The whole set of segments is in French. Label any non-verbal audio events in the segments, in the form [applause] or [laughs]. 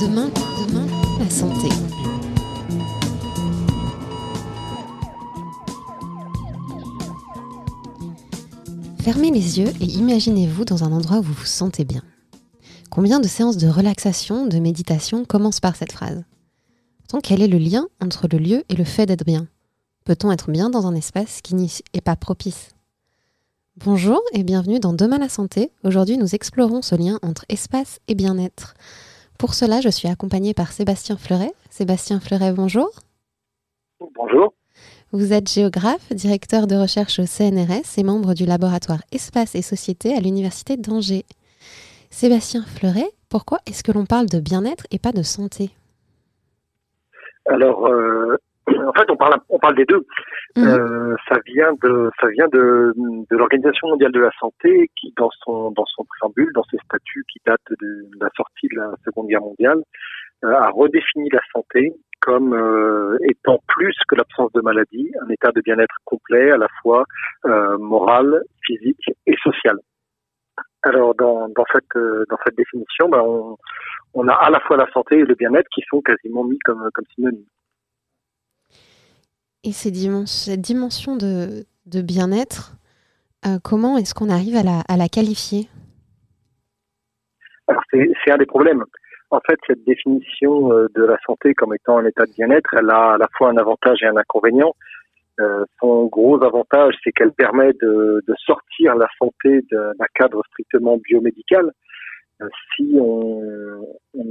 Demain, demain, la santé. Fermez les yeux et imaginez-vous dans un endroit où vous vous sentez bien. Combien de séances de relaxation, de méditation commencent par cette phrase? Donc, quel est le lien entre le lieu et le fait d'être bien? Peut-on être bien dans un espace qui n'y est pas propice? Bonjour et bienvenue dans Demain la santé. Aujourd'hui, nous explorons ce lien entre espace et bien-être. Pour cela, je suis accompagnée par Sébastien Fleuret. Sébastien Fleuret, bonjour. Bonjour. Vous êtes géographe, directeur de recherche au CNRS et membre du laboratoire Espace et Société à l'Université d'Angers. Sébastien Fleuret, pourquoi est-ce que l'on parle de bien-être et pas de santé? Alors, euh, en fait, on parle, on parle des deux. Mhm. Euh, ça vient de, ça vient de, de l'Organisation mondiale de la santé qui, dans son, dans son préambule, dans ses statuts qui datent de la sortie de la Seconde Guerre mondiale, euh, a redéfini la santé comme euh, étant plus que l'absence de maladie, un état de bien-être complet à la fois euh, moral, physique et social. Alors dans, dans cette euh, dans cette définition, ben, on, on a à la fois la santé et le bien-être qui sont quasiment mis comme comme synonymes. Et cette dimension de, bien-être, euh, comment est-ce qu'on arrive à la, qualifier? Alors c'est un des problèmes. En fait, cette définition euh, de la santé comme étant un état de bien-être, elle a à la fois un avantage et un inconvénient. Euh, son gros avantage, c'est qu'elle permet de, sortir la santé d'un cadre strictement biomédical. Si on,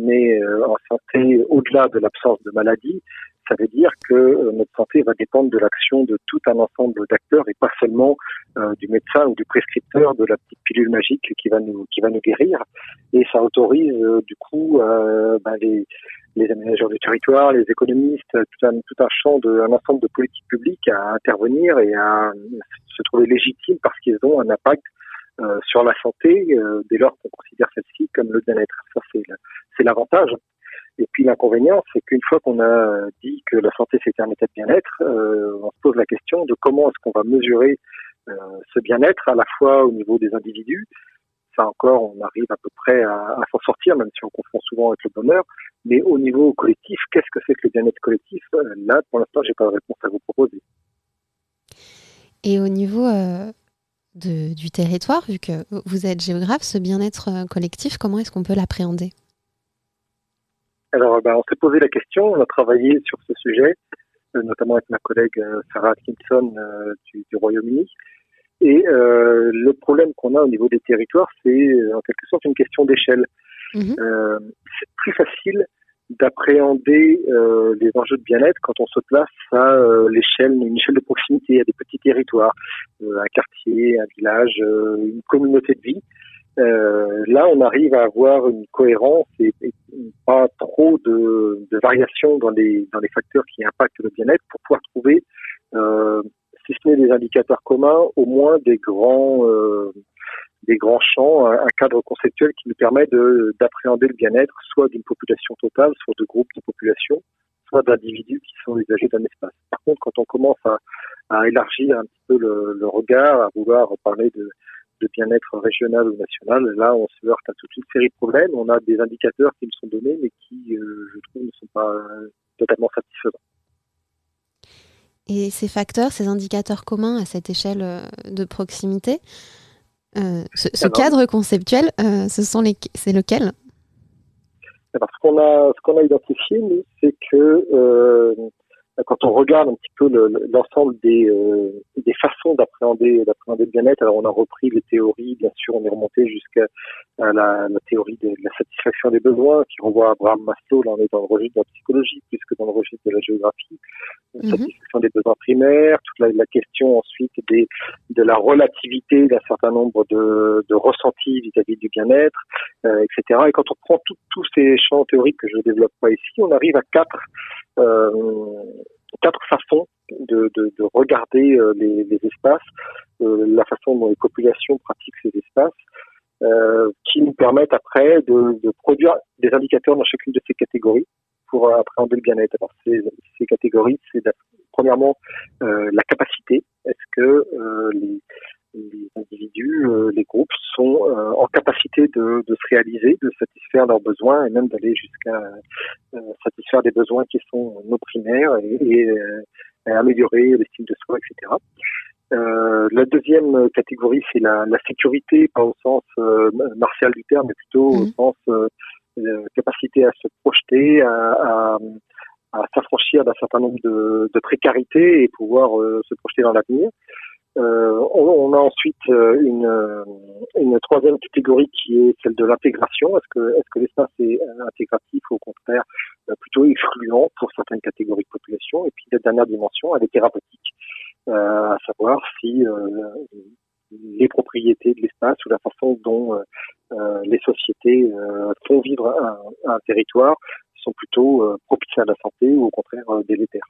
est euh, en santé au-delà de l'absence de maladie, ça veut dire que euh, notre santé va dépendre de l'action de tout un ensemble d'acteurs et pas seulement euh, du médecin ou du prescripteur de la petite pilule magique qui va nous qui va nous guérir. Et ça autorise du coup ben, les, les aménageurs du territoire, les économistes, tout un, tout un champ de un ensemble de politiques publiques à intervenir et à se trouver légitimes parce qu'ils ont un impact euh, sur la santé euh, dès lors qu'on considère celle-ci comme le bien-être. Ça c'est l'avantage. Et puis l'inconvénient, c'est qu'une fois qu'on a dit que la santé c'était un état de bien-être, euh, on se pose la question de comment est-ce qu'on va mesurer ce bien-être à la fois au niveau des individus. Ça encore, on arrive à peu près à, à s'en sortir, même si on confond souvent avec le bonheur. Mais au niveau collectif, qu'est-ce que c'est que le bien-être collectif? Là, pour l'instant, j'ai pas de réponse à vous proposer. Et au niveau de- du territoire, vu que vous êtes géographe, ce bien-être euh, collectif, comment est-ce qu'on peut l'appréhender? Alors, ben, on s'est posé la question, on a travaillé sur ce sujet, euh, notamment avec ma collègue euh, Sarah Atkinson euh, du, du Royaume-Uni. Et euh, le problème qu'on a au niveau des territoires, c'est euh, en quelque sorte une question d'échelle. Mhm. Euh, c'est plus facile d'appréhender euh, les enjeux de bien-être quand on se place à euh, l'échelle, une échelle de proximité, à des petits territoires, euh, un quartier, un village, euh, une communauté de vie. Euh, là, on arrive à avoir une cohérence et, pas trop de, de variations dans les, dans les facteurs qui impactent le bien-être pour pouvoir trouver, euh, si ce n'est des indicateurs communs, au moins des grands, des grands champs, un, cadre conceptuel qui nous permet de, d'appréhender le bien-être, soit d'une population totale, soit de groupes de population, soit d'individus qui sont usagers d'un espace. Par contre, quand on commence à, élargir un petit peu le, regard, à vouloir parler de, de bien-être régional ou national, là, on se heurte à toute une série de problèmes. On a des indicateurs qui nous sont donnés, mais qui, euh, je trouve, ne sont pas euh, totalement satisfaisants. Et ces facteurs, ces indicateurs communs à cette échelle euh, de proximité, euh, ce, ce Alors- cadre conceptuel, euh, ce sont les, c'est lequel? Alors, ce qu'on a, ce qu'on a identifié, c'est que euh, quand on regarde un petit peu le- le- l'ensemble des, euh, des façons d'appréhender, d'appréhender le bien-être, alors on a repris les théories, bien sûr, on est remonté jusqu'à la, la théorie de la satisfaction des besoins, qui renvoie à Abraham Maslow, là on est dans le registre de la psychologie, plus que dans le registre de la géographie, la Mhm. satisfaction des besoins primaires, toute la, la question ensuite des, de la relativité d'un certain nombre de, de ressentis vis-à-vis du bien-être, euh, etc. Et quand on prend tous ces champs théoriques que je développe pas ici, on arrive à quatre, euh, quatre façons de, de, de regarder euh, les, les espaces, euh, la façon dont les populations pratiquent ces espaces, euh, qui nous permettent après de, de produire des indicateurs dans chacune de ces catégories pour appréhender le bien-être. Alors ces, ces catégories, c'est premièrement euh, la capacité. Est-ce que euh, les, les individus, les groupes sont en capacité de, de, se réaliser, de satisfaire leurs besoins et même d'aller jusqu'à satisfaire des besoins qui sont nos primaires et, et, améliorer l'estime de soi, etc. Euh, la deuxième catégorie, c'est la, la, sécurité, pas au sens euh, martial du terme, mais plutôt au mhm. sens euh, capacité à se projeter, à, à, à s'affranchir d'un certain nombre de, de, précarités et pouvoir se projeter dans l'avenir. On, on, a ensuite une, une troisième catégorie qui est celle de l'intégration. Est-ce que, l'espace est intégratif ou au contraire plutôt excluant pour certaines catégories de population? Et puis la dernière dimension, elle est thérapeutique. Euh, à savoir si euh, les propriétés de l'espace ou la façon dont euh, les sociétés font vivre un, un, territoire sont plutôt propices à la santé ou au contraire délétères.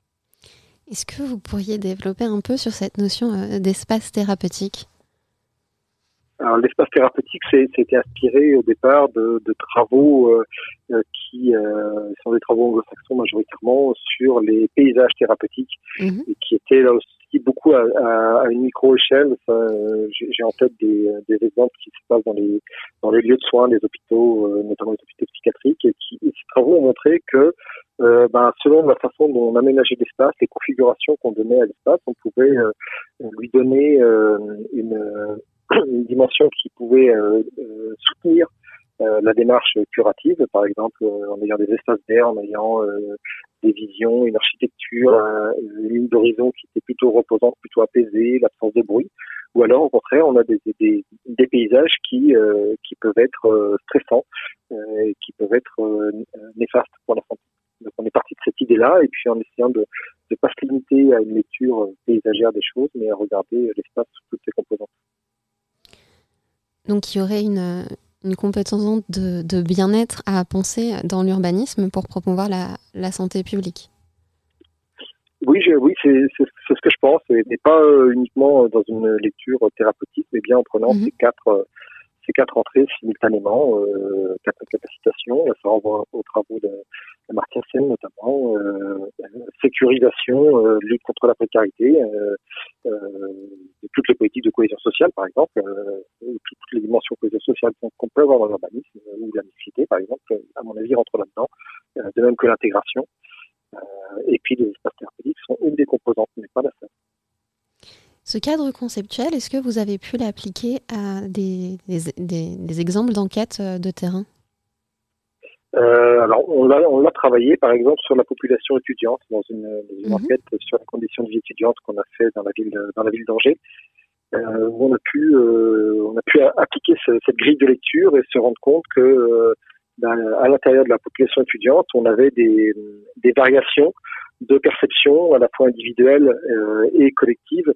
Est-ce que vous pourriez développer un peu sur cette notion d'espace thérapeutique? Alors l'espace thérapeutique, c'était inspiré au départ de, de travaux euh, qui euh, sont des travaux anglo-saxons majoritairement sur les paysages thérapeutiques mhm. et qui étaient là aussi beaucoup à, à, à une micro-échelle. J'ai en tête des, des, exemples qui se passent dans les, dans les lieux de soins des hôpitaux, euh, notamment les hôpitaux psychiatriques, et qui et ces travaux ont montré que euh, ben, selon la façon dont on aménageait l'espace, les configurations qu'on donnait à l'espace, on pouvait euh, lui donner euh, une, [clears throat] une, dimension qui pouvait soutenir la démarche curative, par exemple en ayant des espaces d'air, en ayant des visions, une architecture, une ligne d'horizon qui était plutôt reposante, plutôt apaisée, l'absence de bruit. Ou alors, au contraire, on a des, des, des paysages qui, euh, qui peuvent être euh, stressants, euh, qui peuvent être euh, néfastes pour la santé. Donc, on est parti de cette idée-là, et puis en essayant de ne pas se limiter à une lecture paysagère des choses, mais à regarder l'espace sous toutes ses composantes. Donc, il y aurait une, une compétence de, de bien-être à penser dans l'urbanisme pour promouvoir la, la, santé publique? Oui, oui, c'est ce que je pense, et pas euh, uniquement dans une lecture thérapeutique, mais bien en prenant mhm. ces quatre euh, ces quatre entrées simultanément, euh, quatre capacitations, ça renvoie aux travaux de, de Sen notamment, euh, sécurisation, euh, lutte contre la précarité, toutes les politiques de cohésion sociale par exemple, toutes les dimensions de cohésion sociale qu'on peut avoir dans l'urbanisme ou la mixité par exemple, à mon avis rentrent là-dedans, de même que l'intégration. et puis les espaces thérapeutiques sont une des composantes, mais pas la seule. Ce cadre conceptuel, est-ce que vous avez pu l'appliquer à des, des, des, des exemples d'enquête euh, de terrain? Euh, alors, on l'a, travaillé, par exemple, sur la population étudiante dans une, dans une mhm. enquête sur les conditions de vie étudiante qu'on a fait dans la ville, dans la ville d'Angers. Euh, où on a pu, euh, on a pu appliquer ce, cette grille de lecture et se rendre compte que, ben, à l'intérieur de la population étudiante, on avait des, des variations de perception à la fois individuelle et collective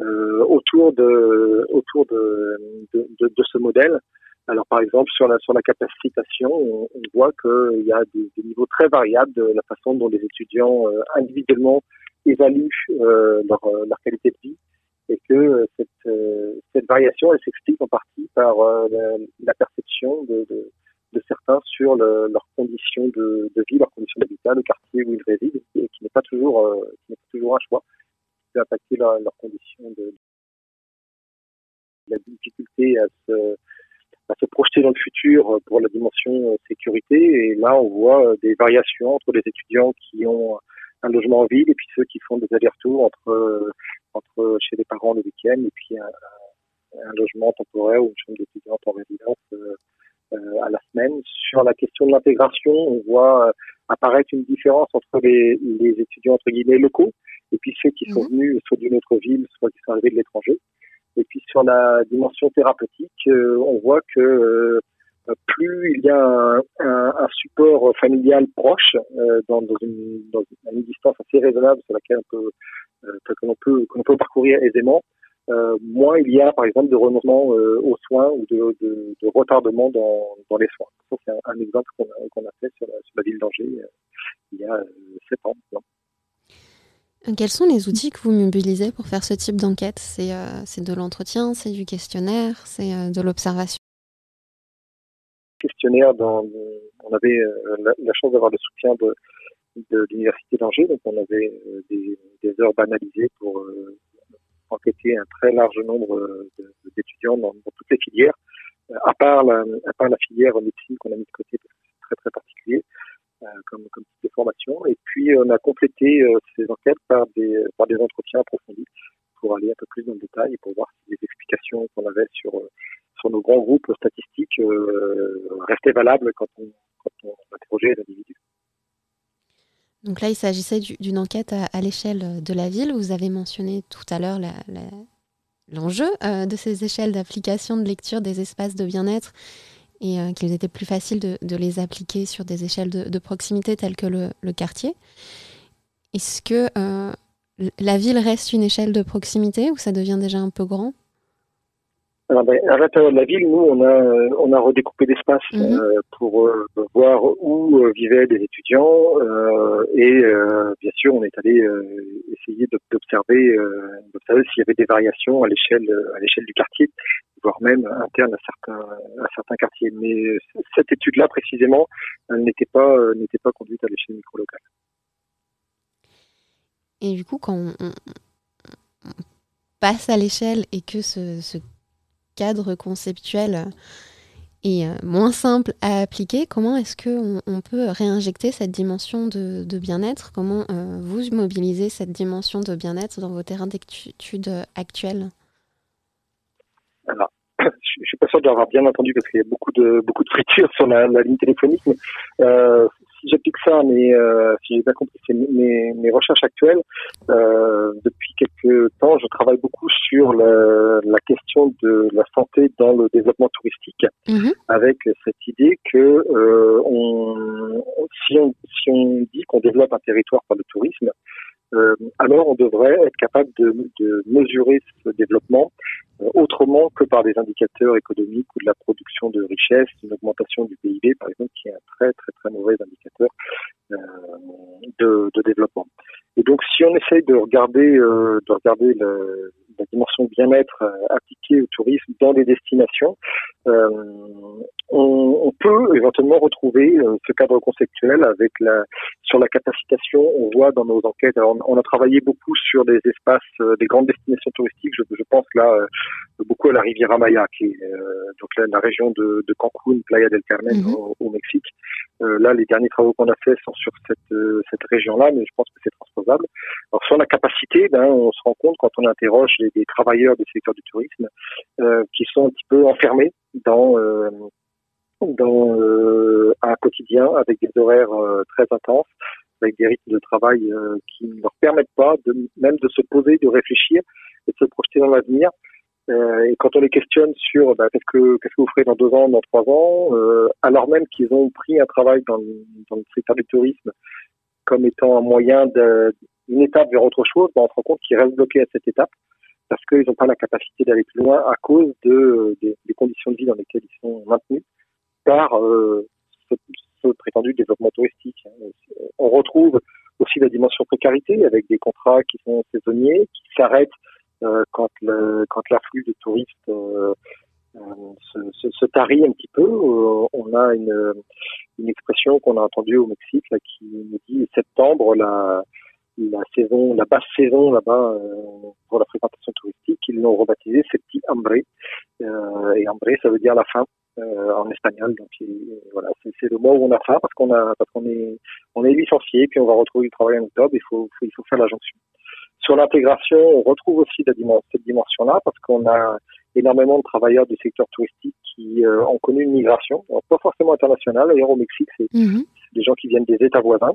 euh, autour de autour de, de, de, ce modèle. Alors par exemple sur la sur la capacitation, on, on voit qu'il y a des, des, niveaux très variables de la façon dont les étudiants euh, individuellement évaluent euh, leur, euh, leur qualité de vie et que cette, cette variation elle s'explique en partie par la, la, perception de, de, de, certains sur le, leurs conditions de, de, vie, leurs conditions d'habitat, le quartier où ils résident, et qui n'est pas toujours qui n'est pas toujours un choix impacter leurs conditions de, la difficulté à se, à se projeter dans le futur pour la dimension sécurité. Et là, on voit des variations entre les étudiants qui ont un logement en ville et puis ceux qui font des allers-retours entre, entre chez les parents le week-end et puis un, un, logement temporaire ou une chambre d'étudiante en résidence euh, à la semaine. Sur la question de l'intégration, on voit apparaître une différence entre les, les étudiants entre guillemets locaux et puis ceux qui sont mhm. venus soit d'une autre ville, soit qui sont arrivés de l'étranger. Et puis sur la dimension thérapeutique, euh, on voit que euh, plus il y a un, un, un support familial proche euh, dans, dans, une, dans, une, distance assez raisonnable sur laquelle on peut que l'on peut peut parcourir aisément, moins il y a par exemple de renoncement aux soins ou de, de, de retardement dans, dans, les soins. C'est un, un, exemple qu'on a, fait sur la, sur la ville d'Angers il y a sept ans. Quels sont les outils que vous mobilisez pour faire ce type d'enquête? C'est euh, de l'entretien, c'est du questionnaire, c'est euh, de l'observation? Questionnaire, dans, on avait euh, la, la, chance d'avoir le soutien de, de l'Université d'Angers, donc on avait euh, des, des, heures banalisées pour enquêté un très large nombre d'étudiants dans, toutes les filières, à part la, à part la filière médecine qu'on a mis de côté parce que c'est très très particulier comme, comme type de formation. Et puis on a complété ces enquêtes par des, entretiens approfondis pour aller un peu plus dans le détail et pour voir si les explications qu'on avait sur, sur nos grands groupes statistiques restaient valables quand on, quand on interrogeait les individus. Donc là, il s'agissait d'une enquête à, l'échelle de la ville. Vous avez mentionné tout à l'heure l'enjeu euh, de ces échelles d'application de lecture des espaces de bien-être et euh, qu'il était plus facile de, les appliquer sur des échelles de, proximité telles que le, quartier. Est-ce que euh, la ville reste une échelle de proximité ou ça devient déjà un peu grand? Alors, ben, à l'intérieur de la ville, nous, on a, on a redécoupé l'espace mhm. euh, pour euh, voir où euh, vivaient les étudiants et bien sûr, on est allé essayer d'observer, s'il y avait des variations à l'échelle, à l'échelle du quartier, voire même interne à certains, à certains quartiers. Mais cette étude-là, précisément, n'était pas, n'était pas conduite à l'échelle micro-locale. Et du coup, quand on, passe à l'échelle et que ce, ce cadre conceptuel est euh, moins simple à appliquer, comment est-ce qu'on on peut réinjecter cette dimension de, bien-être? Comment euh, vous mobilisez cette dimension de bien-être dans vos terrains d'études actuels? [clears throat] Je ne suis pas sûr d'avoir bien entendu parce qu'il y a beaucoup de beaucoup de [laughs] fritures sur la, ligne téléphonique. Euh, si j'applique ça, mais euh, si j'ai bien compris, mes, mes, recherches actuelles. Euh, depuis quelques temps, je travaille beaucoup sur la, la, question de la santé dans le développement touristique, mhm. avec cette idée que euh, on, si, on, si on dit qu'on développe un territoire par le tourisme, euh, alors on devrait être capable de, mesurer ce développement euh, autrement que par des indicateurs économiques ou de la production de richesse, une augmentation du PIB par exemple, qui est un très très très mauvais indicateur euh, de, développement. Et donc si on essaye de regarder de regarder la dimension bien-être appliquée au tourisme dans des destinations, on, on, peut éventuellement retrouver euh, ce cadre conceptuel avec la sur la capacitation. On voit dans nos enquêtes, alors on, a travaillé beaucoup sur des espaces, des grandes destinations touristiques. Je, je pense là beaucoup à la Riviera Maya, qui est donc la, région de, de, Cancun, Playa del Carmen mhm. au, Mexique. là, les derniers travaux qu'on a faits sont sur cette, cette région-là, mais je pense que c'est transposable. Alors sur la capacité, ben, on se rend compte quand on interroge des, travailleurs du secteur du tourisme euh, qui sont un petit peu enfermés dans euh, dans euh, un quotidien avec des horaires très intenses, avec des rythmes de travail qui ne leur permettent pas même de se poser, de réfléchir et de se projeter dans l'avenir. et quand on les questionne sur bah, qu'est-ce que vous ferez dans deux ans, dans trois ans, alors même qu'ils ont pris un travail dans, le secteur du tourisme comme étant un moyen de, une étape vers autre chose, bah, on se rend compte qu'ils restent bloqués à cette étape parce qu'ils n'ont pas la capacité d'aller plus loin à cause de, des, conditions de vie dans lesquelles ils sont maintenus par euh, ce, prétendu développement touristique. On retrouve aussi la dimension précarité avec des contrats qui sont saisonniers, qui s'arrêtent euh, quand le, quand l'afflux de touristes euh, se, tarit un petit peu. on a une, une expression qu'on a entendue au Mexique qui nous dit septembre la la saison, la basse saison là-bas euh, pour la fréquentation touristique, ils l'ont rebaptisé Septi Hambre. Euh, et Hambre, ça veut dire la fin euh, en espagnol. Donc voilà, c'est le mois où on a faim parce qu'on a parce qu'on est on est licencié puis on va retrouver du travail en octobre. Il faut, il faut faire la jonction. Sur l'intégration, on retrouve aussi la dimension, cette dimension-là parce qu'on a énormément de travailleurs du secteur touristique qui euh, ont connu une migration, pas forcément internationale. D'ailleurs, au Mexique, c'est mm-hmm. des gens qui viennent des États voisins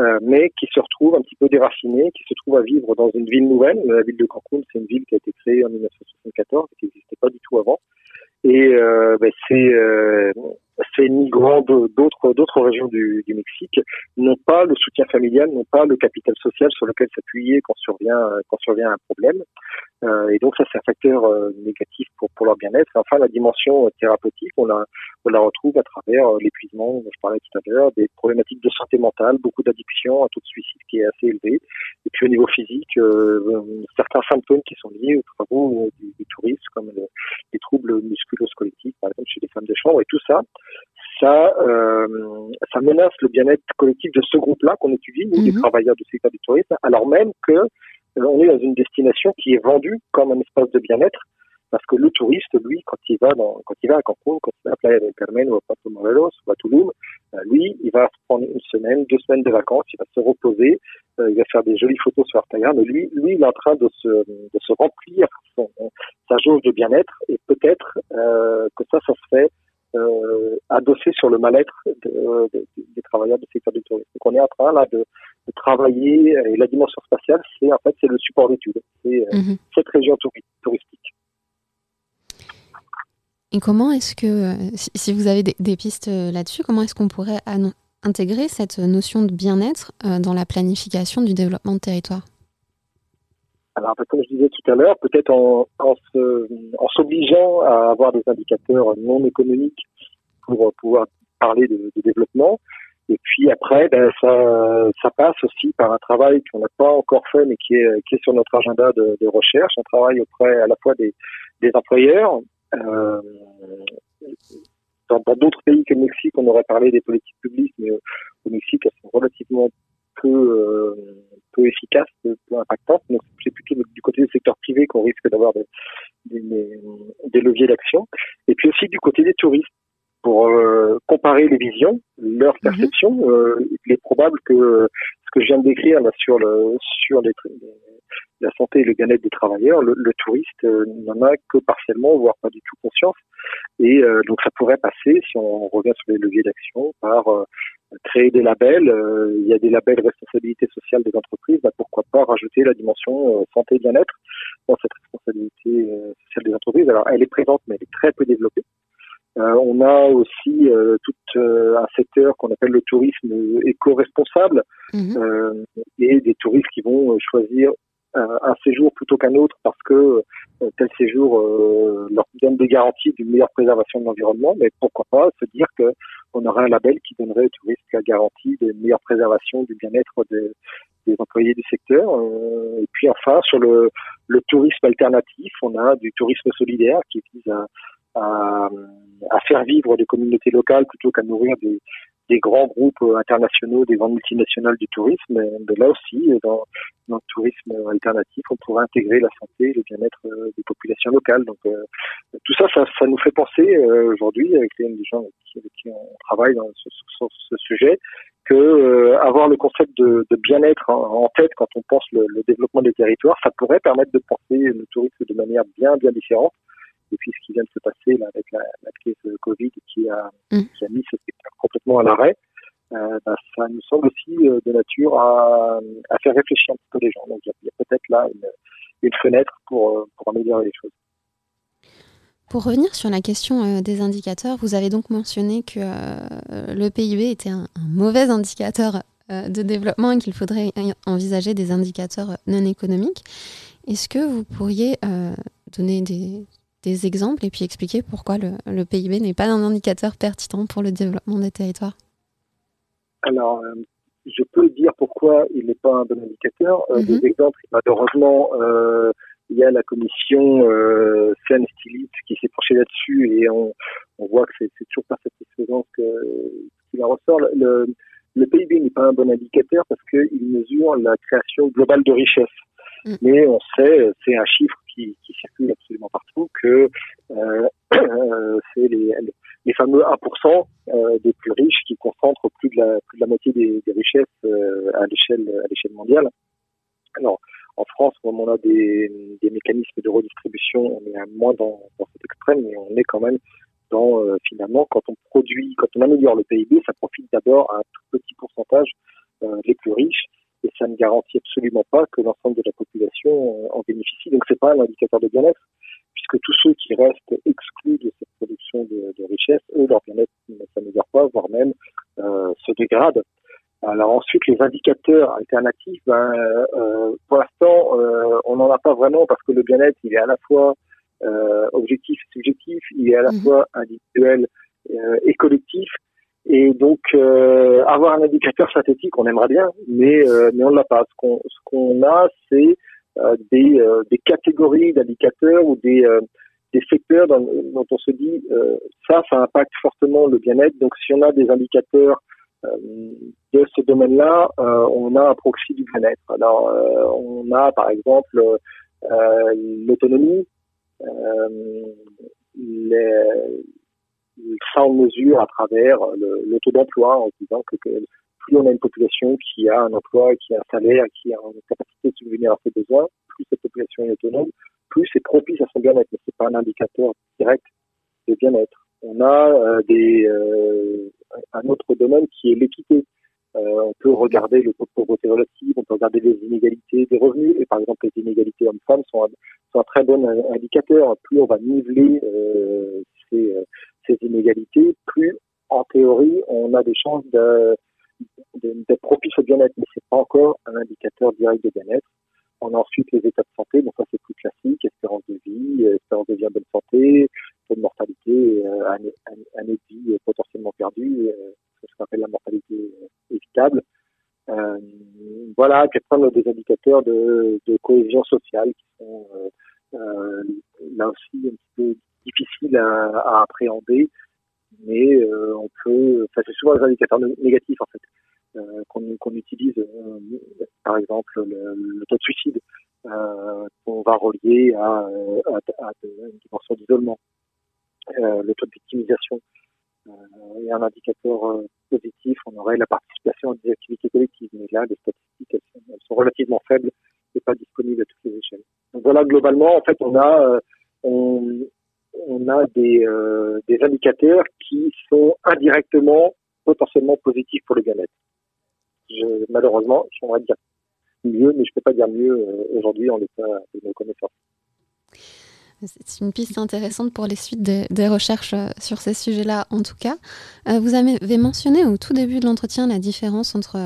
euh, mais qui se retrouvent un petit peu déracinés, qui se trouvent à vivre dans une ville nouvelle. La ville de Cancun, c'est une ville qui a été créée en 1974, qui n'existait pas du tout avant. Et euh, ben, c'est euh, ces migrants d'autres d'autres régions du, du, Mexique n'ont pas le soutien familial, n'ont pas le capital social sur lequel s'appuyer quand survient quand survient un problème. Euh, et donc ça c'est un facteur euh, négatif pour pour leur bien-être. Enfin la dimension thérapeutique, on la on la retrouve à travers euh, l'épuisement je parlais tout à l'heure, des problématiques de santé mentale, beaucoup d'addictions, un taux de suicide qui est assez élevé. Et puis au niveau physique, certains symptômes qui sont liés aux travaux du, du tourisme, comme les troubles musculo-squelettiques, par exemple chez les femmes de chambre, et tout ça, ça, euh, ça menace le bien-être collectif de ce groupe-là qu'on étudie, nous, les mhm. travailleurs du secteur du tourisme, alors même que on est dans une destination qui est vendue comme un espace de bien-être, parce que le touriste, lui, quand il va dans, quand il va à Cancun, quand il va à Playa del Carmen ou à Pato Morelos ou à Tulum, euh, lui, il va prendre une semaine, deux semaines de vacances, il va se reposer, euh, il va faire des jolies photos sur Instagram, mais lui, lui, il est en train de se, de se remplir son, sa jauge de bien-être, et peut-être euh, que ça, ça se fait euh, adossé sur le mal-être de, de, des travailleurs du secteur du tourisme. Donc on est en train là de, de travailler et la dimension spatiale, c'est en fait c'est le support d'études, c'est mm -hmm. cette région touristique. Et comment est-ce que, si vous avez des, des pistes là-dessus, comment est-ce qu'on pourrait intégrer cette notion de bien-être dans la planification du développement de territoire? Alors, comme je disais tout à l'heure, peut-être en, en, s'obligeant à avoir des indicateurs non économiques pour pouvoir parler de, de développement. Et puis après, ben, ça, ça passe aussi par un travail qu'on n'a pas encore fait, mais qui est, qui est sur notre agenda de, de recherche, un travail auprès à la fois des, des employeurs. Euh, dans d'autres pays que le Mexique, on aurait parlé des politiques publiques, mais au Mexique, elles sont relativement peu, euh, peu efficaces, peu, peu impactantes. Donc c'est plutôt du côté du secteur privé qu'on risque d'avoir des, des, des, leviers d'action. Et puis aussi du côté des touristes pour euh, comparer les visions, leur perception. Mm -hmm. euh, il est probable que ce que je viens de décrire là sur le sur les, la santé et le bien-être des travailleurs, le, le touriste euh, n'en a que partiellement, voire pas du tout conscience. Et donc ça pourrait passer, si on revient sur les leviers d'action, par créer des labels. il y a des labels responsabilité sociale des entreprises. Bah, pourquoi pas rajouter la dimension santé et bien-être dans cette responsabilité sociale des entreprises. Alors elle est présente, mais elle est très peu développée. Euh, on a aussi euh, tout euh, un secteur qu'on appelle le tourisme éco-responsable mmh. et des touristes qui vont choisir un séjour plutôt qu'un autre parce que tel séjour leur donne des garanties d'une meilleure préservation de l'environnement, mais pourquoi pas se dire que on aurait un label qui donnerait aux touristes la garantie d'une meilleure préservation du bien-être des, des, employés du secteur. et puis enfin sur le, tourisme alternatif, on a du tourisme solidaire qui vise à à, faire vivre des communautés locales plutôt qu'à nourrir des, des, grands groupes internationaux, des grandes multinationales du tourisme. Mais là aussi, dans, dans, le tourisme alternatif, on pourrait intégrer la santé et le bien-être euh, des populations locales. Donc euh, tout ça, ça, ça, nous fait penser euh, aujourd'hui, avec les gens avec qui, on travaille dans ce, sur ce sujet, que euh, avoir le concept de, de bien-être en, en, tête quand on pense le, le, développement des territoires, ça pourrait permettre de penser le tourisme de manière bien bien différente ce qui vient de se passer là, avec la, la crise Covid qui a, mmh. qui a mis ce secteur complètement à l'arrêt, euh, bah, ça nous semble aussi euh, de nature à, à, faire réfléchir un petit peu les gens. Donc il y a, a peut-être là une, une, fenêtre pour, euh, pour améliorer les choses. Pour revenir sur la question des indicateurs, vous avez donc mentionné que le PIB était un, un mauvais indicateur de développement et qu'il faudrait envisager des indicateurs non économiques. Est-ce que vous pourriez donner des, des exemples et puis expliquer pourquoi le, le PIB n'est pas un indicateur pertinent pour le développement des territoires Alors, euh, je peux dire pourquoi il n'est pas un bon indicateur. Euh, mm -hmm. Des exemples, malheureusement, euh, il y a la commission euh, Seine qui s'est penchée là-dessus et on, on, voit que c'est toujours pas satisfaisant ce qu'il en ressort. Le, le PIB n'est pas un bon indicateur parce qu'il mesure la création globale de richesse. Mm. Mais on sait, c'est un chiffre qui, qui circulent absolument partout, que [clears throat] euh, c'est les, les fameux 1% euh, des plus riches qui concentrent plus de la, plus de la moitié des, des richesses euh, à l'échelle à l'échelle mondiale. Alors, en France, on a des, des mécanismes de redistribution, on est moins dans, dans cet extrême, mais on est quand même dans euh, finalement quand on produit, quand on améliore le PIB, ça profite d'abord à un tout petit pourcentage euh, les plus riches et ça ne garantit absolument pas que l'ensemble de la population euh, en bénéficie. Donc c'est pas un indicateur de bien-être, puisque tous ceux qui restent exclus de cette production de, de richesse, eux, leur bien-être ne s'améliore pas, voire même euh, se dégrade. Alors ensuite, les indicateurs alternatifs, ben, euh, pour l'instant, euh, on n'en a pas vraiment parce que le bien-être, il est à la fois objectif et subjectif, il est à la mmh. fois individuel et collectif. Et donc, euh, avoir un indicateur synthétique, on aimerait bien, mais, euh, mais on ne l'a pas. Ce qu'on ce qu'on a, c'est euh, des, euh, des catégories d'indicateurs ou des, euh, des secteurs dont on se dit ça, ça impacte fortement le bien-être. Donc, si on a des indicateurs de ce domaine-là, on a un proxy du bien-être. Alors, on a par exemple l'autonomie, les, ça on mesure à travers le, taux d'emploi en disant que, plus on a une population qui a un emploi, qui a un salaire, qui a une capacité de subvenir à ses besoins, plus cette population est autonome, plus c'est propice à son bien-être. Mais c'est pas un indicateur direct de bien-être. On a euh, euh, un autre domaine qui est l'équité. Euh, on peut regarder le taux de pauvreté relative, on peut regarder les inégalités des revenus. Et par exemple, les inégalités hommes-femmes sont, sont, un très bon indicateur. Plus on va niveler plus en théorie on a des chances d'être propice au bien-être. Mais c'est pas encore un indicateur direct de bien-être. On a ensuite les états de santé, donc ça c'est plus classique, espérance de vie, espérance de vie en bonne santé, taux de mortalité, année, de vie potentiellement perdue, euh, ce qu'on appelle la mortalité euh, évitable. Euh, voilà, puis après des indicateurs de, cohésion sociale qui sont là aussi un petit peu difficiles à appréhender, mais on peut, enfin c'est souvent des indicateurs négatifs en fait. Euh, qu'on utilise, euh, par exemple le, taux de suicide, euh, qu'on va relier à, une dimension d'isolement, le taux de victimisation. et un indicateur positif, on aurait la participation à des activités collectives. Mais là, les statistiques, sont, relativement faibles et pas disponibles à toutes les échelles. Donc voilà, globalement, en fait, on a, on a des, euh, des indicateurs qui sont indirectement potentiellement positifs pour le bien-être je, malheureusement, j'aimerais dire mieux, mais je ne peux pas dire mieux euh, aujourd'hui en l'état de nos connaissances. C'est une piste intéressante pour les suites des, recherches euh, sur ces sujets-là, en tout cas. Vous avez mentionné au tout début de l'entretien la différence entre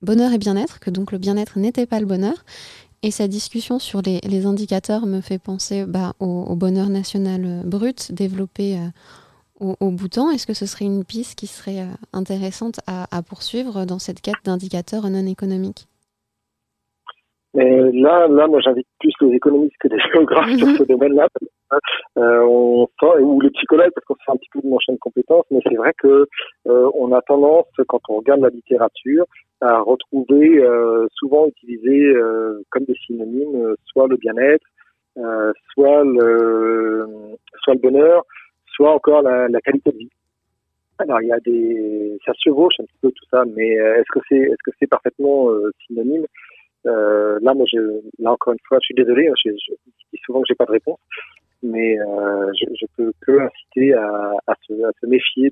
bonheur et bien-être, que donc le bien-être n'était pas le bonheur. Et sa discussion sur les, indicateurs me fait penser bah, au, bonheur national brut développé au, bouton, est-ce que ce serait une piste qui serait euh, intéressante à, poursuivre dans cette quête d'indicateurs non économiques? Mais là, là, moi, j'invite plus les économistes que les [laughs] géographes sur ce domaine-là. Euh, on ou les psychologues, parce qu'on fait un petit peu de mon champ de compétences, mais c'est vrai que euh, on a tendance, quand on regarde la littérature, à retrouver euh, souvent utilisé euh, comme des synonymes, soit le bien-être, soit le, soit le bonheur, soit encore la, qualité de vie. Alors il y a des, ça se chevauche un petit peu tout ça, mais euh, est-ce que c'est, est-ce que c'est parfaitement euh, synonyme? Euh, Là, moi, là encore une fois, je suis désolé, hein, je, dis souvent que j'ai pas de réponse, mais euh, je, je, peux que inciter à, se, méfier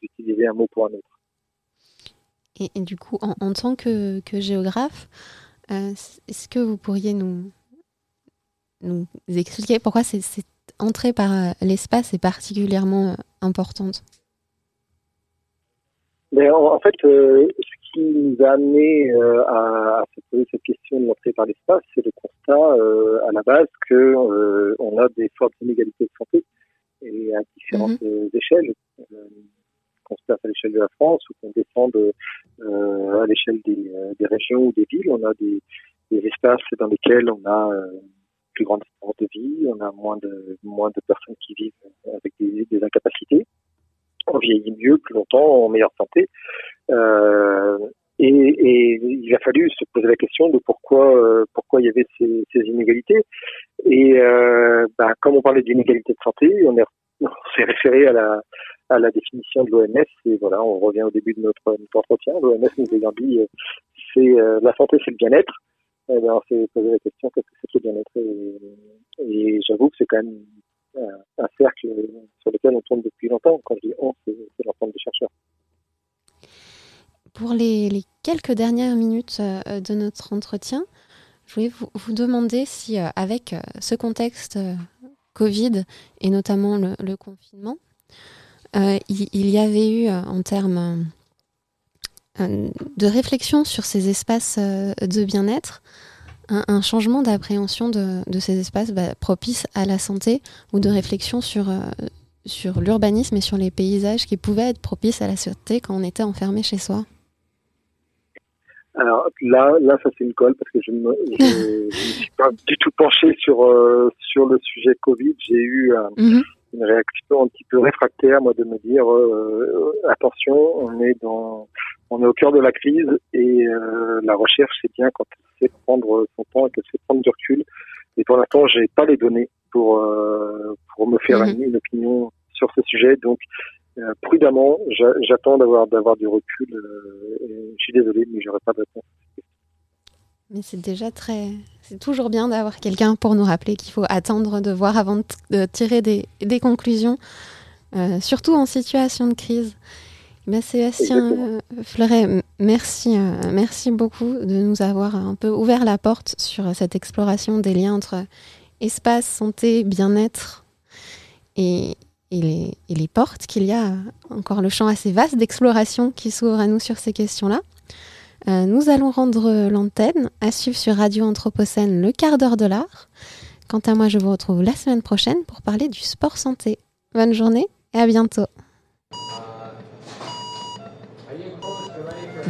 d'utiliser un mot pour un autre. Et, du coup, en, tant que, géographe, euh, est-ce que vous pourriez nous, nous expliquer pourquoi c'est entrée par euh, l'espace est particulièrement euh, importante Mais en, fait, euh, ce qui nous a amené à, se poser cette question de l'entrée par l'espace, c'est le constat à la base que on a des fortes inégalités de santé et à différentes mhm. échelles. qu'on se place à l'échelle de la France ou qu'on descend à l'échelle des, des, régions ou des villes, on a des, des espaces dans lesquels on a plus grande espérance de vie, on a moins de, moins de personnes qui vivent avec des, incapacités, on vieillit mieux, plus longtemps, en meilleure santé. Euh, et, il a fallu se poser la question de pourquoi, euh, pourquoi il y avait ces, inégalités. Et euh, bah, comme on parlait d'inégalité de santé, on s'est référé à la, à la définition de l'OMS. Et voilà, on revient au début de notre, entretien. L'OMS nous ayant dit, c'est la santé, c'est le bien-être ben, on s'est posé la question qu'est-ce que c'est que bien-être et, j'avoue que c'est quand même un, cercle sur lequel on tourne depuis longtemps. Quand je dis on, c'est, l'ensemble des chercheurs. Pour les, quelques dernières minutes euh, de notre entretien, je voulais vous, demander si, euh, avec euh, ce contexte Covid et notamment le, confinement, il, y avait eu en termes de réflexion sur ces espaces euh, de bien-être, un, changement d'appréhension de, ces espaces bah, propices à la santé ou de réflexion sur, euh, sur l'urbanisme et sur les paysages qui pouvaient être propices à la santé quand on était enfermé chez soi alors là, là, ça c'est une colle parce que je ne me, suis pas du tout penché sur euh, sur le sujet Covid. J'ai eu mhm. une réaction un petit peu réfractaire, moi, de me dire attention, on est dans on est au cœur de la crise et la recherche, c'est bien quand elle sait prendre son temps et qu'elle sait prendre du recul. Et pour l'instant, j'ai pas les données pour pour me faire mhm. une opinion sur ce sujet. Donc, prudemment, j'attends d'avoir d'avoir du recul. je suis désolé, mais j'aurai pas de réponse. Mais c'est déjà très. C'est toujours bien d'avoir quelqu'un pour nous rappeler qu'il faut attendre de voir avant de, tirer des, des conclusions, euh, surtout en situation de crise. Ben, Sébastien euh, Fleuret, merci, euh, merci beaucoup de nous avoir un peu ouvert la porte sur cette exploration des liens entre espace, santé, bien-être et, et, les, et les portes qu'il y a encore le champ assez vaste d'exploration qui s'ouvre à nous sur ces questions-là. Euh, nous allons rendre l'antenne à suivre sur Radio Anthropocène le quart d'heure de l'art. Quant à moi, je vous retrouve la semaine prochaine pour parler du sport santé. Bonne journée et à bientôt.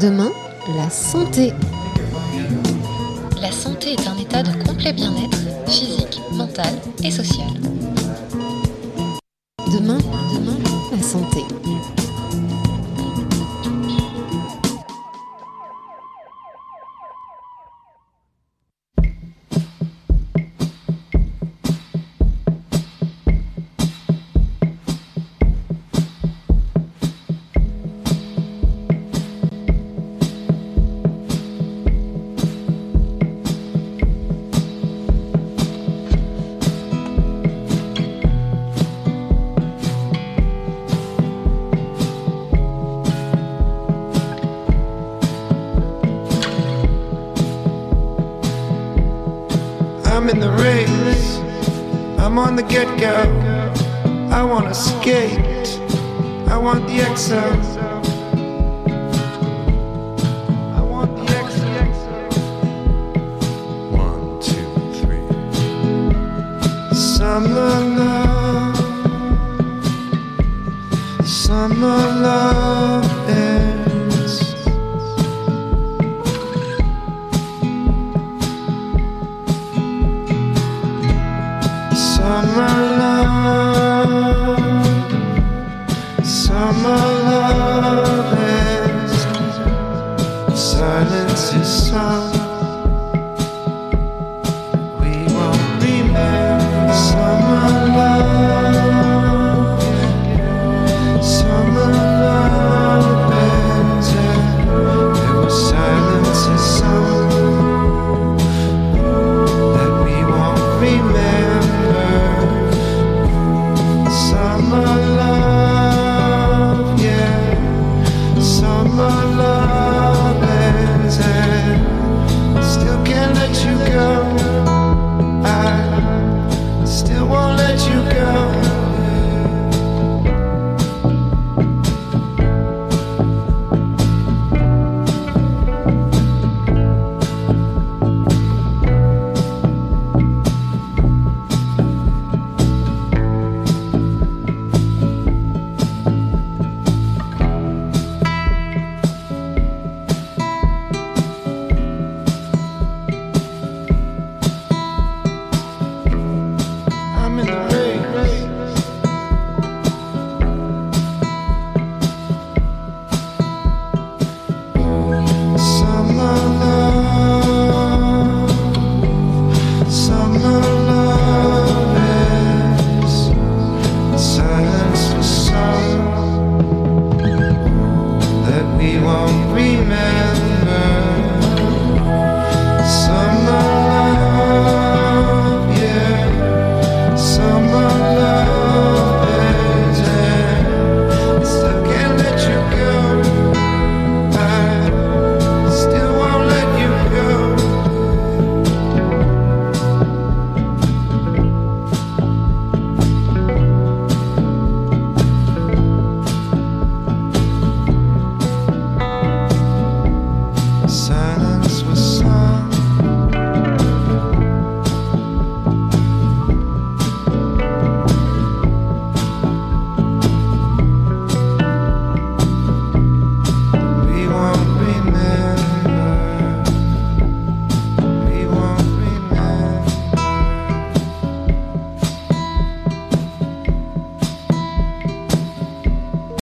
Demain, la santé. La santé est un état de complet bien-être physique, mental et social. Demain, demain, la santé. The get go. I wanna skate. I want the XO. I want the XO. One, two, three. Summer love. Summer love.